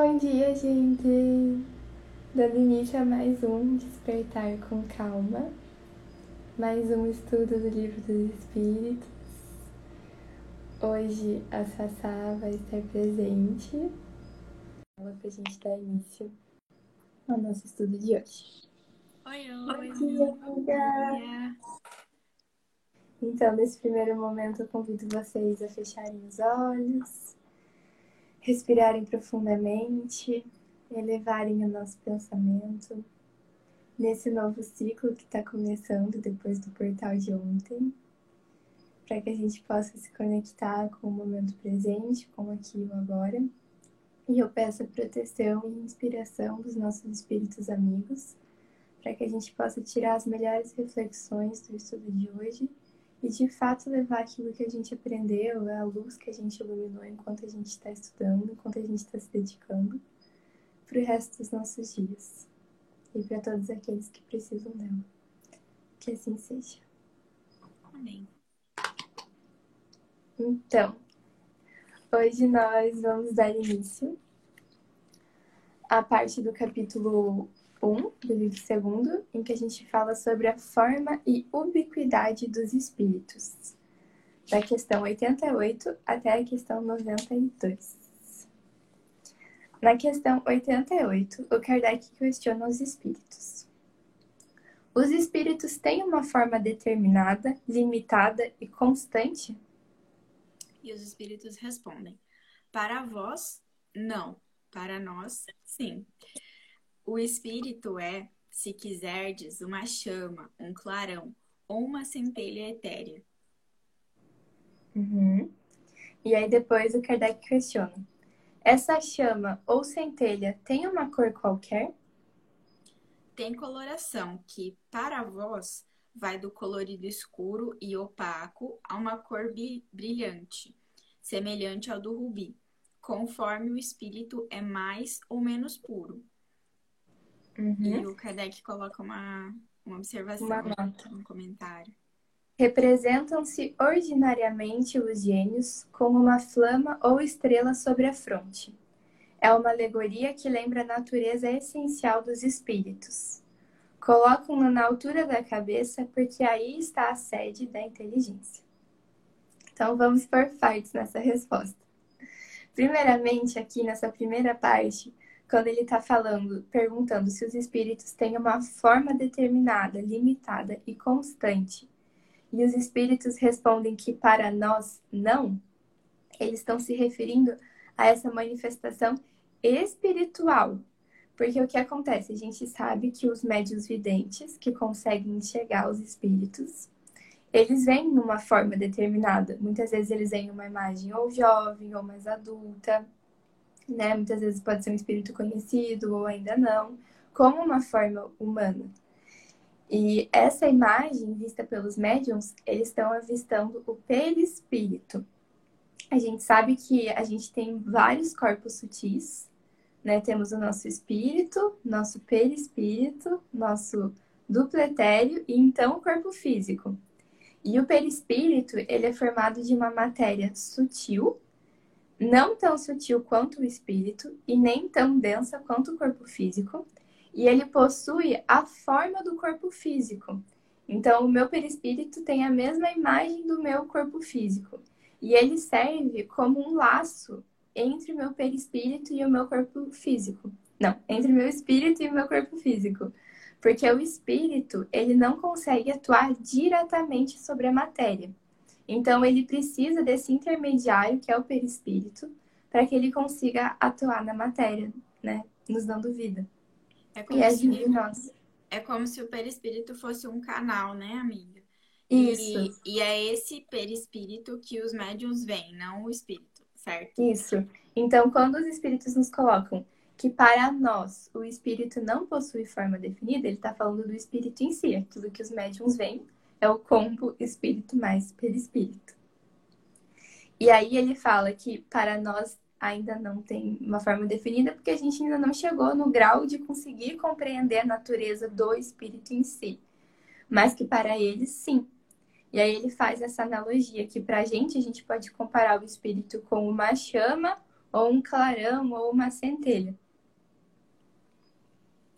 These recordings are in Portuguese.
Bom dia, gente! Dando início a mais um Despertar com Calma, mais um estudo do Livro dos Espíritos. Hoje a Sassá vai estar presente para a gente dar início ao nosso estudo de hoje. Oi, oi! Bom dia, amiga! Então, nesse primeiro momento, eu convido vocês a fecharem os olhos respirarem profundamente, elevarem o nosso pensamento nesse novo ciclo que está começando depois do portal de ontem, para que a gente possa se conectar com o momento presente, com aqui e agora. E eu peço a proteção e inspiração dos nossos espíritos amigos, para que a gente possa tirar as melhores reflexões do estudo de hoje e de fato levar aquilo que a gente aprendeu, a luz que a gente iluminou enquanto a gente está estudando, enquanto a gente está se dedicando, para o resto dos nossos dias e para todos aqueles que precisam dela. Que assim seja. Amém. Então, hoje nós vamos dar início à parte do capítulo 1 do livro segundo, em que a gente fala sobre a forma e ubiquidade dos espíritos, da questão 88 até a questão 92. Na questão 88, o Kardec questiona os espíritos. Os espíritos têm uma forma determinada, limitada e constante? E os espíritos respondem: Para vós, não. Para nós, sim. O espírito é, se quiserdes, uma chama, um clarão ou uma centelha etérea. Uhum. E aí depois o Kardec questiona: essa chama ou centelha tem uma cor qualquer? Tem coloração que, para vós, vai do colorido escuro e opaco a uma cor brilhante, semelhante ao do rubi, conforme o espírito é mais ou menos puro. Uhum. E o Kardec coloca uma, uma observação Uma nota. no comentário. Representam-se ordinariamente os gênios como uma flama ou estrela sobre a fronte. É uma alegoria que lembra a natureza essencial dos espíritos. Colocam-no na altura da cabeça porque aí está a sede da inteligência. Então vamos por partes nessa resposta. Primeiramente, aqui nessa primeira parte, quando ele está falando, perguntando se os espíritos têm uma forma determinada, limitada e constante, e os espíritos respondem que para nós não, eles estão se referindo a essa manifestação espiritual. Porque o que acontece? A gente sabe que os médios videntes, que conseguem enxergar os espíritos, eles vêm numa forma determinada. Muitas vezes eles vêm uma imagem ou jovem ou mais adulta, né? Muitas vezes pode ser um espírito conhecido ou ainda não, como uma forma humana. E essa imagem vista pelos médiums, eles estão avistando o perispírito. A gente sabe que a gente tem vários corpos sutis, né? Temos o nosso espírito, nosso perispírito, nosso dupletério e então o corpo físico. E o perispírito, ele é formado de uma matéria sutil, não tão sutil quanto o espírito e nem tão densa quanto o corpo físico, e ele possui a forma do corpo físico. Então, o meu perispírito tem a mesma imagem do meu corpo físico, e ele serve como um laço entre o meu perispírito e o meu corpo físico. Não, entre o meu espírito e o meu corpo físico. Porque o espírito, ele não consegue atuar diretamente sobre a matéria. Então, ele precisa desse intermediário, que é o perispírito, para que ele consiga atuar na matéria, né? Nos dando vida. É como, E é se, nós. é como se o perispírito fosse um canal, né, amiga? Isso, E, e é esse perispírito que os médiums veem, não o espírito, certo? isso. Então, quando os espíritos nos colocam que para nós o espírito não possui forma definida, ele está falando do espírito em si. Aquilo que os médiums veem é o combo espírito mais perispírito. E aí ele fala que para nós ainda não tem uma forma definida, porque a gente ainda não chegou no grau de conseguir compreender a natureza do espírito em si. Mas que para eles, sim. E aí ele faz essa analogia que para a gente, a gente pode comparar o espírito com uma chama ou um clarão, ou uma centelha.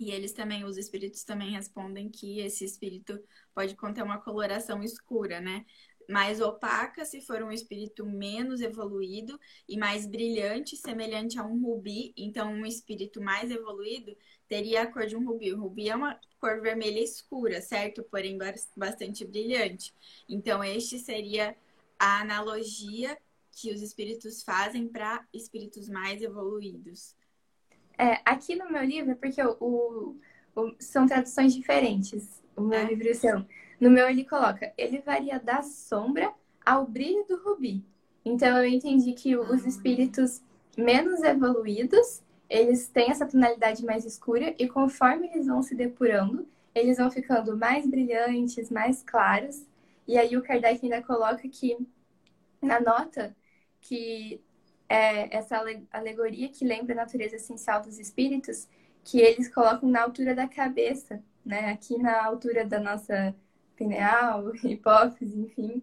E eles também, os espíritos também respondem que esse espírito pode conter uma coloração escura, né? Mais opaca se for um espírito menos evoluído e mais brilhante, semelhante a um rubi. Então, um espírito mais evoluído teria a cor de um rubi. O rubi é uma cor vermelha escura, certo? Porém, bastante brilhante. Então, este seria a analogia que os espíritos fazem para espíritos mais evoluídos. É, aqui no meu livro, porque o, o, são traduções diferentes, o meu é. livro e o seu. No meu ele coloca, ele varia da sombra ao brilho do rubi. Então eu entendi que os ah. espíritos menos evoluídos, eles têm essa tonalidade mais escura e conforme eles vão se depurando, eles vão ficando mais brilhantes, mais claros. E aí o Kardec ainda coloca que na nota que é, essa alegoria que lembra a natureza essencial dos espíritos, que eles colocam na altura da cabeça, né? Aqui na altura da nossa pineal, hipófise, enfim.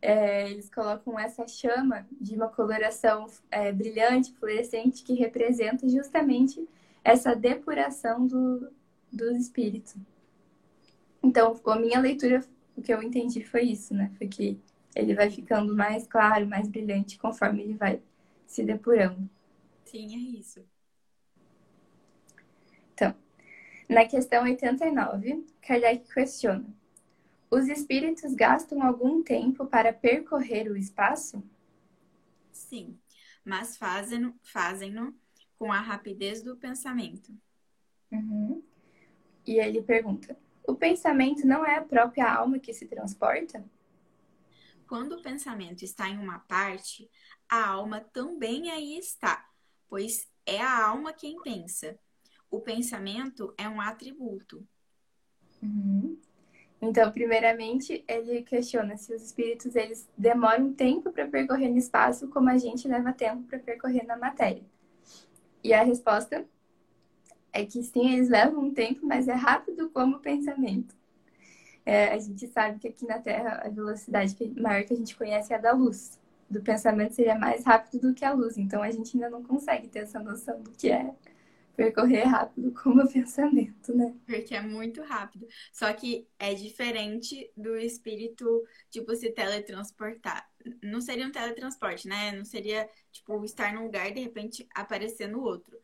É, eles colocam essa chama de uma coloração é, brilhante, fluorescente, que representa justamente essa depuração do, do espírito. Então, a minha leitura, o que eu entendi foi isso, né? Foi que ele vai ficando mais claro, mais brilhante conforme ele vai se depurando. Sim, é isso. Então, na questão 89, Kardec questiona: Os espíritos gastam algum tempo para percorrer o espaço? Sim, mas fazem-no fazem com a rapidez do pensamento. Uhum. E ele pergunta: O pensamento não é a própria alma que se transporta? Quando o pensamento está em uma parte, a alma também aí está, pois é a alma quem pensa. O pensamento é um atributo. Uhum. Então, primeiramente, ele questiona se os espíritos eles demoram tempo para percorrer no espaço, como a gente leva tempo para percorrer na matéria. E a resposta é que sim, eles levam um tempo, mas é rápido como o pensamento. É, a gente sabe que aqui na Terra a velocidade maior que a gente conhece é a da luz do pensamento seria mais rápido do que a luz. Então a gente ainda não consegue ter essa noção do que é percorrer rápido como o pensamento, né? Porque é muito rápido. Só que é diferente do espírito, tipo, se teletransportar. Não seria um teletransporte, né? Não seria, tipo, estar num lugar e de repente aparecer no outro.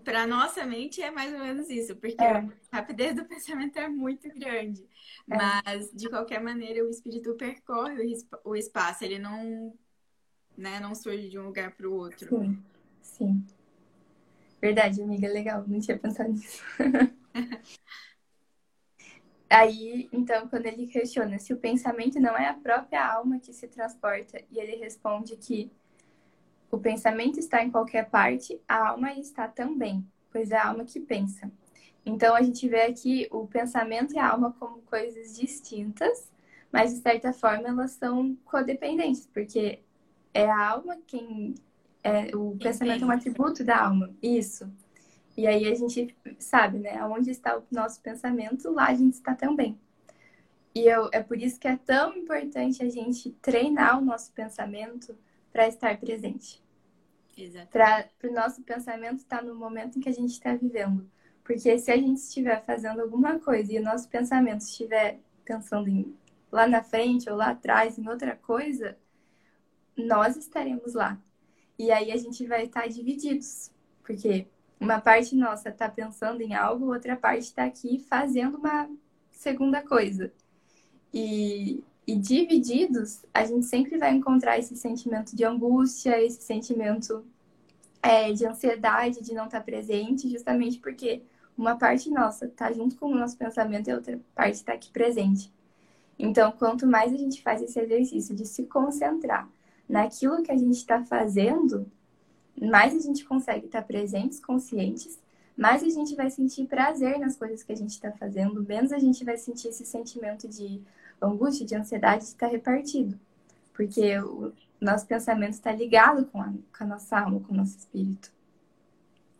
Para nossa mente é mais ou menos isso, porque é. a rapidez do pensamento é muito grande. É. Mas, de qualquer maneira, o espírito percorre o espaço, ele não, né, não surge de um lugar para o outro. Sim, sim. Verdade, amiga, legal, não tinha pensado nisso. Aí, então, quando ele questiona se o pensamento não é a própria alma que se transporta, e ele responde que o pensamento está em qualquer parte, a alma está também, pois é a alma que pensa. Então a gente vê aqui o pensamento e a alma como coisas distintas, mas de certa forma elas são codependentes, porque é a alma quem é, o pensamento é um atributo da alma. Isso. E aí a gente sabe, né? Onde está o nosso pensamento, lá a gente está também. E eu, é por isso que é tão importante a gente treinar o nosso pensamento para estar presente. Para o nosso pensamento estar tá no momento em que a gente está vivendo. Porque se a gente estiver fazendo alguma coisa e o nosso pensamento estiver pensando em lá na frente ou lá atrás em outra coisa, nós estaremos lá. E aí a gente vai estar divididos. Porque uma parte nossa está pensando em algo, outra parte está aqui fazendo uma segunda coisa. E e divididos, a gente sempre vai encontrar esse sentimento de angústia, esse sentimento é, de ansiedade de não estar presente, justamente porque uma parte nossa está junto com o nosso pensamento e a outra parte está aqui presente. Então, quanto mais a gente faz esse exercício de se concentrar naquilo que a gente está fazendo, mais a gente consegue estar presentes, conscientes, mais a gente vai sentir prazer nas coisas que a gente está fazendo, menos a gente vai sentir esse sentimento de angústia, de ansiedade está repartido. Porque o nosso pensamento está ligado com a, com a nossa alma, com o nosso espírito.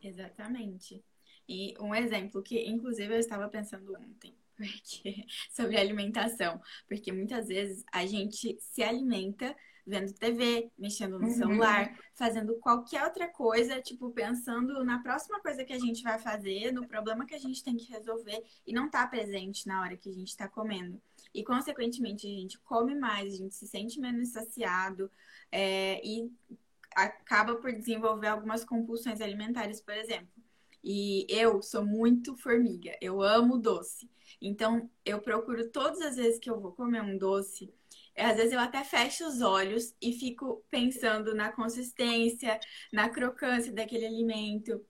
Exatamente. E um exemplo que, inclusive, eu estava pensando ontem, porque, sobre alimentação, porque muitas vezes a gente se alimenta vendo TV, mexendo no uhum. celular, fazendo qualquer outra coisa, tipo, pensando na próxima coisa que a gente vai fazer, no problema que a gente tem que resolver e não tá presente na hora que a gente tá comendo. E, consequentemente, a gente come mais, a gente se sente menos saciado é, e acaba por desenvolver algumas compulsões alimentares, por exemplo. E eu sou muito formiga, eu amo doce. Então, eu procuro todas as vezes que eu vou comer um doce, às vezes eu até fecho os olhos e fico pensando na consistência, na crocância daquele alimento.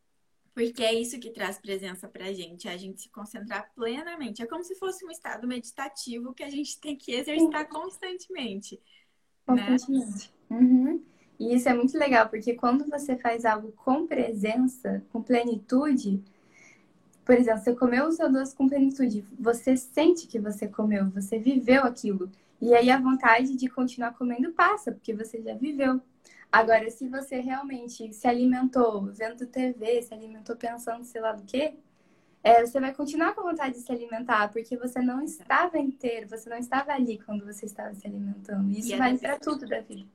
Porque é isso que traz presença pra gente, é a gente se concentrar plenamente. É como se fosse um estado meditativo que a gente tem que exercitar constantemente. Constantemente. Né? Uhum. E isso é muito legal, porque quando você faz algo com presença, com plenitude, por exemplo, você comeu o seu doce com plenitude, você sente que você comeu, você viveu aquilo. E aí a vontade de continuar comendo passa, porque você já viveu. Agora, se você realmente se alimentou vendo TV, se alimentou pensando sei lá do quê, é, você vai continuar com vontade de se alimentar, porque você não estava inteiro, você não estava ali quando você estava se alimentando. Isso vale para tudo da vida.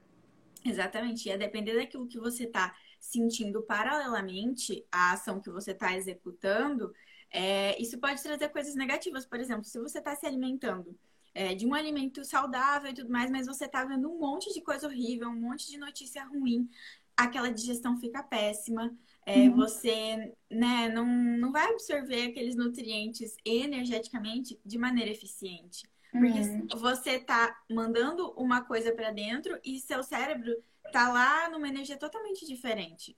Exatamente. E a depender daquilo que você está sentindo paralelamente à ação que você está executando, é, isso pode trazer coisas negativas. Por exemplo, se você está se alimentando é, de um alimento saudável e tudo mais, mas você está vendo um monte de coisa horrível, um monte de notícia ruim, aquela digestão fica péssima. É, uhum. Você né, não, não vai absorver aqueles nutrientes energeticamente de maneira eficiente. Porque uhum. você tá mandando uma coisa para dentro e seu cérebro tá lá numa energia totalmente diferente.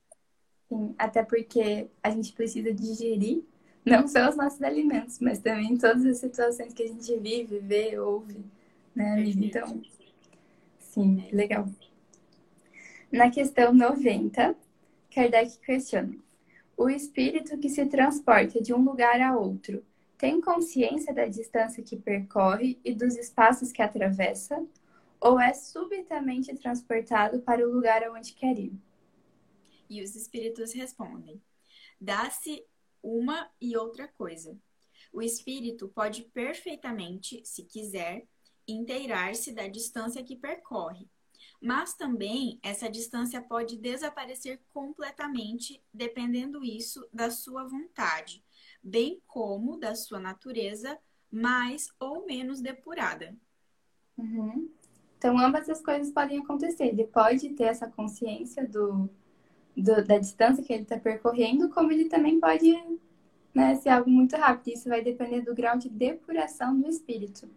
Sim, até porque a gente precisa digerir não só os nossos alimentos, mas também todas as situações que a gente vive, vê, ouve, né, amiga? Então, sim, legal. Na questão 90, Kardec questiona: o espírito que se transporta de um lugar a outro tem consciência da distância que percorre e dos espaços que atravessa, ou é subitamente transportado para o lugar aonde quer ir? E os espíritos respondem: dá-se uma e outra coisa. O espírito pode perfeitamente, se quiser, inteirar-se da distância que percorre, mas também essa distância pode desaparecer completamente, dependendo isso da sua vontade bem como da sua natureza mais ou menos depurada. Uhum. Então, ambas as coisas podem acontecer. Ele pode ter essa consciência do, do da distância que ele está percorrendo, como ele também pode né, ser algo muito rápido. Isso vai depender do grau de depuração do espírito.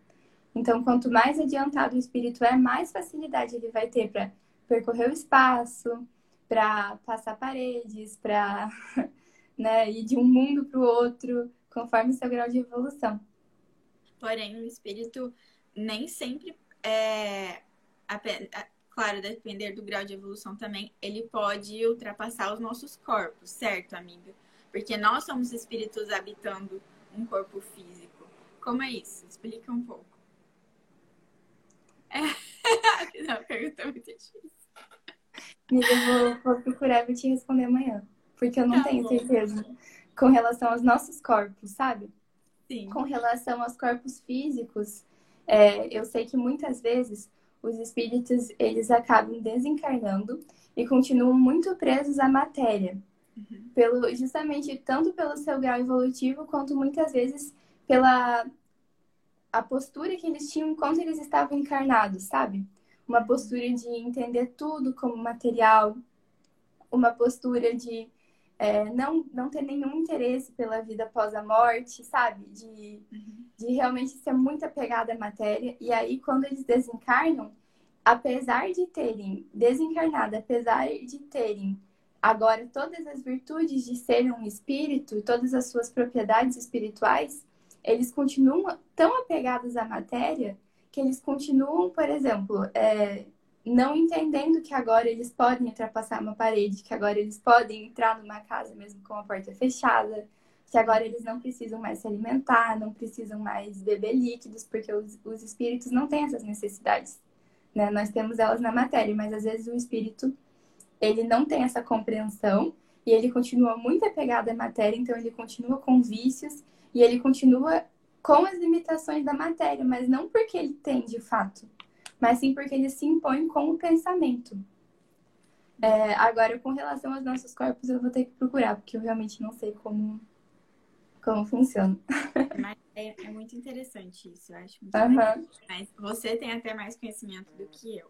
Então, quanto mais adiantado o espírito é, mais facilidade ele vai ter para percorrer o espaço, para passar paredes, para né? E de um mundo para o outro, conforme seu grau de evolução. Porém, o espírito nem sempre é. Claro, depender do grau de evolução também, ele pode ultrapassar os nossos corpos, certo, amiga? Porque nós somos espíritos habitando um corpo físico. Como é isso? Explica um pouco. É. Não, pergunta muito difícil. Amiga, eu vou, vou procurar e te responder amanhã porque eu não tá tenho bom. certeza com relação aos nossos corpos, sabe? Sim. Com relação aos corpos físicos, é, eu sei que muitas vezes os espíritos eles acabam desencarnando e continuam muito presos à matéria, uhum. pelo justamente tanto pelo seu grau evolutivo quanto muitas vezes pela a postura que eles tinham enquanto eles estavam encarnados, sabe? Uma postura de entender tudo como material, uma postura de é, não, não ter nenhum interesse pela vida após a morte, sabe? De, de realmente ser muito apegada à matéria. E aí, quando eles desencarnam, apesar de terem desencarnado, apesar de terem agora todas as virtudes de ser um espírito, todas as suas propriedades espirituais, eles continuam tão apegados à matéria que eles continuam, por exemplo, é, não entendendo que agora eles podem ultrapassar uma parede, que agora eles podem entrar numa casa mesmo com a porta fechada, que agora eles não precisam mais se alimentar, não precisam mais beber líquidos, porque os, os espíritos não têm essas necessidades. Né? Nós temos elas na matéria, mas às vezes o espírito ele não tem essa compreensão e ele continua muito apegado à matéria, então ele continua com vícios e ele continua com as limitações da matéria, mas não porque ele tem de fato, mas sim porque eles se impõem com o pensamento. É, agora, com relação aos nossos corpos, eu vou ter que procurar, porque eu realmente não sei como, como funciona. Mas é, é muito interessante isso, eu acho muito uhum. Mas você tem até mais conhecimento do que eu.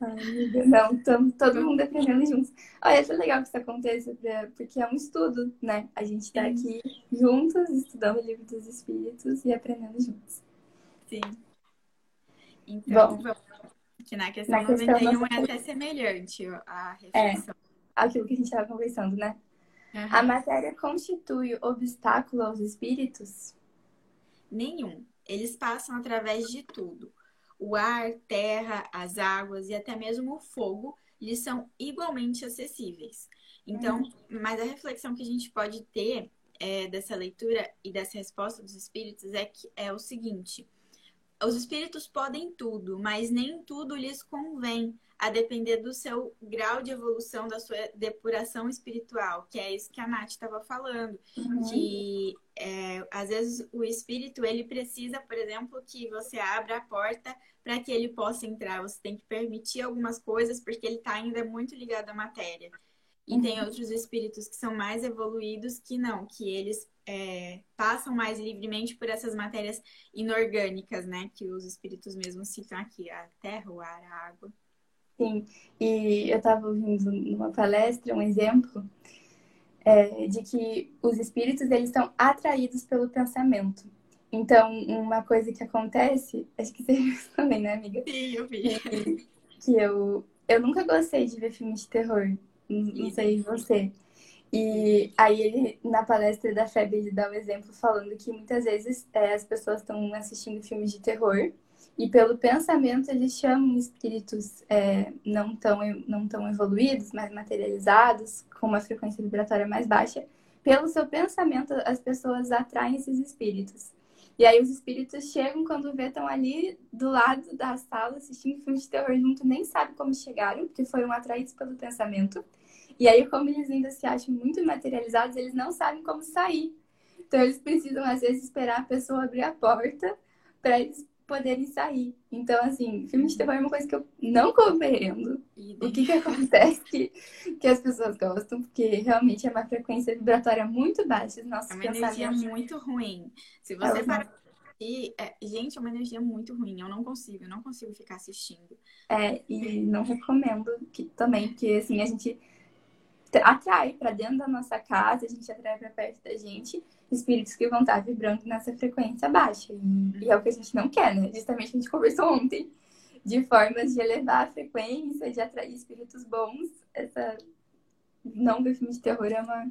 Ai, não, estamos todo mundo aprendendo juntos. Olha, é legal que isso aconteça, porque é um estudo, né? A gente está aqui juntos, estudando o livro dos espíritos e aprendendo juntos. Sim. Então, Bom, que na questão na 91 é até semelhante a reflexão. É, aquilo que a gente estava conversando, né? Uhum. A matéria constitui obstáculo aos espíritos? Nenhum. Eles passam através de tudo. O ar, terra, as águas e até mesmo o fogo lhes são igualmente acessíveis. Então, uhum. mas a reflexão que a gente pode ter é, dessa leitura e dessa resposta dos espíritos é que é o seguinte: os espíritos podem tudo, mas nem tudo lhes convém, a depender do seu grau de evolução, da sua depuração espiritual, que é isso que a Nath estava falando. Uhum. Que é, às vezes o espírito ele precisa, por exemplo, que você abra a porta para que ele possa entrar. Você tem que permitir algumas coisas porque ele está ainda muito ligado à matéria. E uhum. tem outros espíritos que são mais evoluídos que não, que eles é, passam mais livremente por essas matérias inorgânicas, né? Que os espíritos mesmos citam aqui, a terra, o ar, a água. Sim, e eu estava ouvindo numa palestra um exemplo é, de que os espíritos eles estão atraídos pelo pensamento. Então, uma coisa que acontece, acho que você viu também, né, amiga? Sim, eu vi. Que, que eu, eu nunca gostei de ver filmes de terror. Não, não sei você. E aí ele, na palestra da FEB, ele dá um exemplo falando que muitas vezes é, as pessoas estão assistindo filmes de terror e pelo pensamento eles chamam espíritos é, não, tão, não tão evoluídos, mais materializados, com uma frequência vibratória mais baixa. Pelo seu pensamento, as pessoas atraem esses espíritos. E aí os espíritos chegam quando vê estão ali do lado da sala assistindo filmes de terror junto, nem sabe como chegaram, porque foram atraídos pelo pensamento. E aí, como eles ainda se acham muito materializados, eles não sabem como sair. Então, eles precisam, às vezes, esperar a pessoa abrir a porta para eles poderem sair. Então, assim, filme de terror é uma coisa que eu não compreendo. O que que acontece que, que as pessoas gostam, porque realmente é uma frequência vibratória muito baixa. Nossos é uma energia muito ruim. Se você é parar e, é, gente, é uma energia muito ruim. Eu não consigo, eu não consigo ficar assistindo. É, e não recomendo que também, porque assim, a gente atrai para dentro da nossa casa, a gente atrai para perto da gente espíritos que vão estar vibrando nessa frequência baixa. E, é o que a gente não quer, né? Justamente a gente conversou ontem de formas de elevar a frequência, de atrair espíritos bons. Essa não ver filme de terror é uma,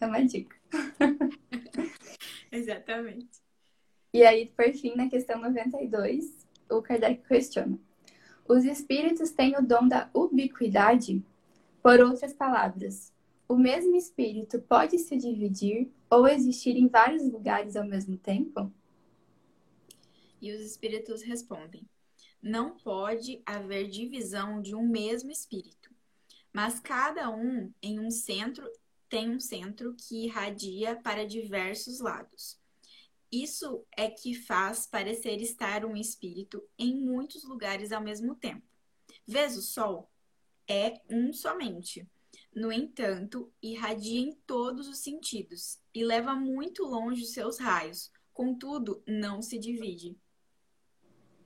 é uma dica. Exatamente. E aí, por fim, na questão 92, o Kardec questiona: Os espíritos têm o dom da ubiquidade? Por outras palavras, o mesmo espírito pode se dividir ou existir em vários lugares ao mesmo tempo? E os espíritos respondem: Não pode haver divisão de um mesmo espírito, mas cada um em um centro tem um centro que irradia para diversos lados. Isso é que faz parecer estar um espírito em muitos lugares ao mesmo tempo. Vês o sol? É um somente. No entanto, irradia em todos os sentidos e leva muito longe os seus raios, contudo, não se divide.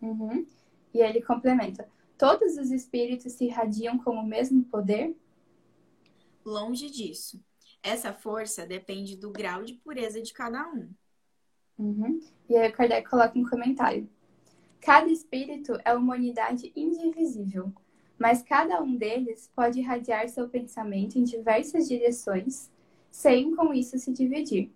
Uhum. E ele complementa: todos os espíritos se irradiam com o mesmo poder? Longe disso. Essa força depende do grau de pureza de cada um. Uhum. E aí o Kardec coloca um comentário. Cada espírito é uma unidade indivisível, mas cada um deles pode irradiar seu pensamento em diversas direções, sem com isso se dividir.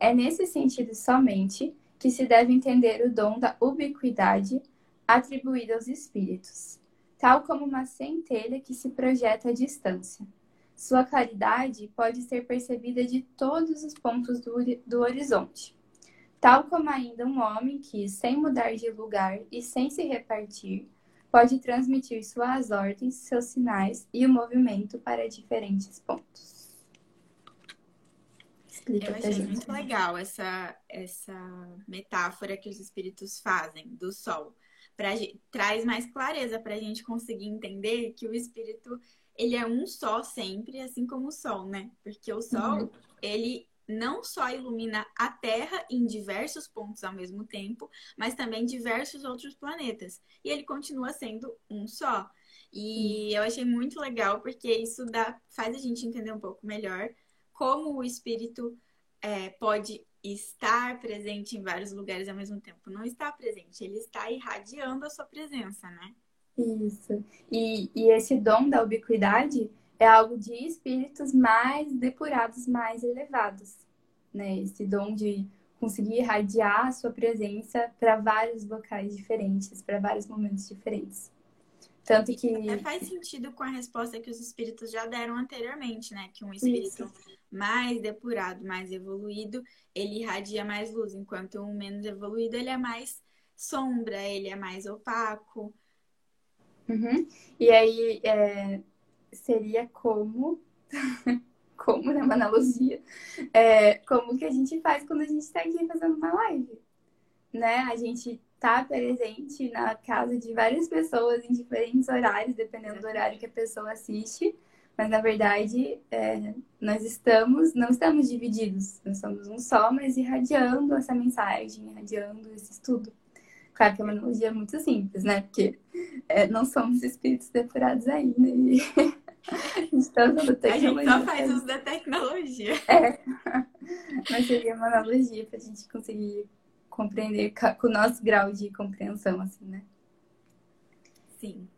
É nesse sentido somente que se deve entender o dom da ubiquidade atribuído aos espíritos, tal como uma centelha que se projeta à distância. Sua claridade pode ser percebida de todos os pontos do, do horizonte, tal como ainda um homem que, sem mudar de lugar e sem se repartir, pode transmitir suas ordens, seus sinais e o movimento para diferentes pontos. Explica Eu achei muito legal essa, essa metáfora que os espíritos fazem do sol. pra, traz mais clareza para a gente conseguir entender que o espírito ele é um só sempre, assim como o sol, né? Porque o sol, uhum. ele não só ilumina a Terra em diversos pontos ao mesmo tempo, mas também diversos outros planetas. E ele continua sendo um só. E eu achei muito legal porque isso dá, faz a gente entender um pouco melhor como o espírito é, pode estar presente em vários lugares ao mesmo tempo. Não está presente, ele está irradiando a sua presença, né? Isso. E, e esse dom da ubiquidade é algo de espíritos mais depurados, mais elevados, né? Esse dom de conseguir irradiar a sua presença para vários locais diferentes, para vários momentos diferentes. Tanto que. É, faz sentido com a resposta que os espíritos já deram anteriormente, né? Que um espírito Isso. mais depurado, mais evoluído, ele irradia mais luz, enquanto um menos evoluído, ele é mais sombra, ele é mais opaco. Uhum. E aí é, seria como. como, né? Uma analogia. É, como que a gente faz quando a gente está aqui fazendo uma live. Né? A gente tá presente na casa de várias pessoas em diferentes horários, dependendo do horário que a pessoa assiste. Mas na verdade, é, nós estamos, não estamos divididos, nós somos um só, mas irradiando essa mensagem, irradiando esse estudo. Claro que é uma analogia muito simples, né? Porque é, não somos espíritos depurados ainda. E a gente está usando tecnologia. A gente só faz uso da tecnologia. É. Mas seria uma analogia para a gente conseguir compreender com o nosso grau de compreensão, assim, né? Sim.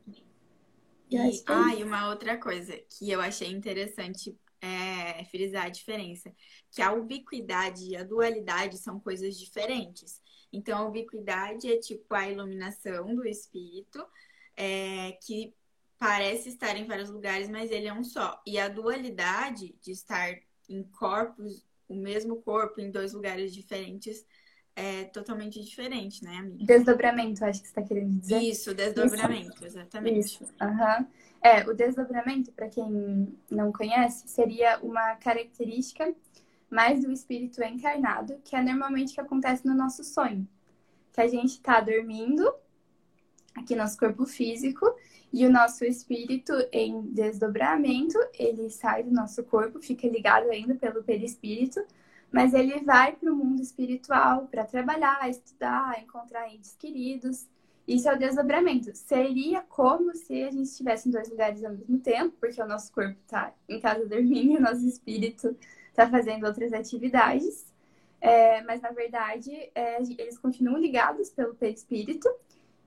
E, e ah, e uma outra coisa que eu achei interessante é, frisar a diferença, que a ubiquidade e a dualidade são coisas diferentes. Então, a ubiquidade é tipo a iluminação do espírito, é, que parece estar em vários lugares, mas ele é um só. E a dualidade de estar em corpos, o mesmo corpo em dois lugares diferentes, é totalmente diferente, né, amiga? Desdobramento, acho que você está querendo dizer. Isso, desdobramento, Isso. exatamente. Isso, uhum. É, o desdobramento, para quem não conhece, seria uma característica mais do espírito encarnado, que é normalmente que acontece no nosso sonho. Que a gente está dormindo, aqui nosso corpo físico, e o nosso espírito em desdobramento, ele sai do nosso corpo, fica ligado ainda pelo perispírito, mas ele vai para o mundo espiritual para trabalhar, estudar, encontrar entes queridos. Isso é o desdobramento. Seria como se a gente estivesse em dois lugares ao mesmo tempo, porque o nosso corpo está em casa dormindo e o nosso espírito está fazendo outras atividades. É, mas, na verdade, é, eles continuam ligados pelo perispírito.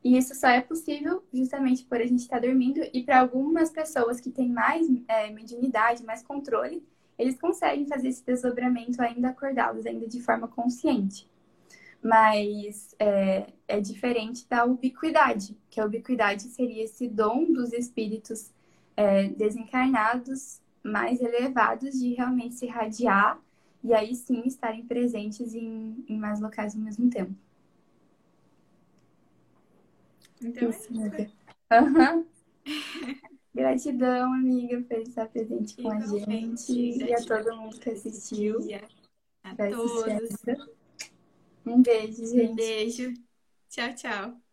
E isso só é possível justamente por a gente estar tá dormindo. E para algumas pessoas que têm mais é, mediunidade, mais controle, eles conseguem fazer esse desdobramento ainda acordados, ainda de forma consciente. Mas é, é diferente da ubiquidade, que a ubiquidade seria esse dom dos espíritos é, desencarnados mais elevados de realmente se irradiar e aí sim estarem presentes em, em mais locais ao mesmo tempo. Então, Isso, é Uhum. Gratidão, amiga, por estar presente com a gente e a todo mundo que assistiu. A todos. Um beijo, gente. Um beijo. Tchau, tchau.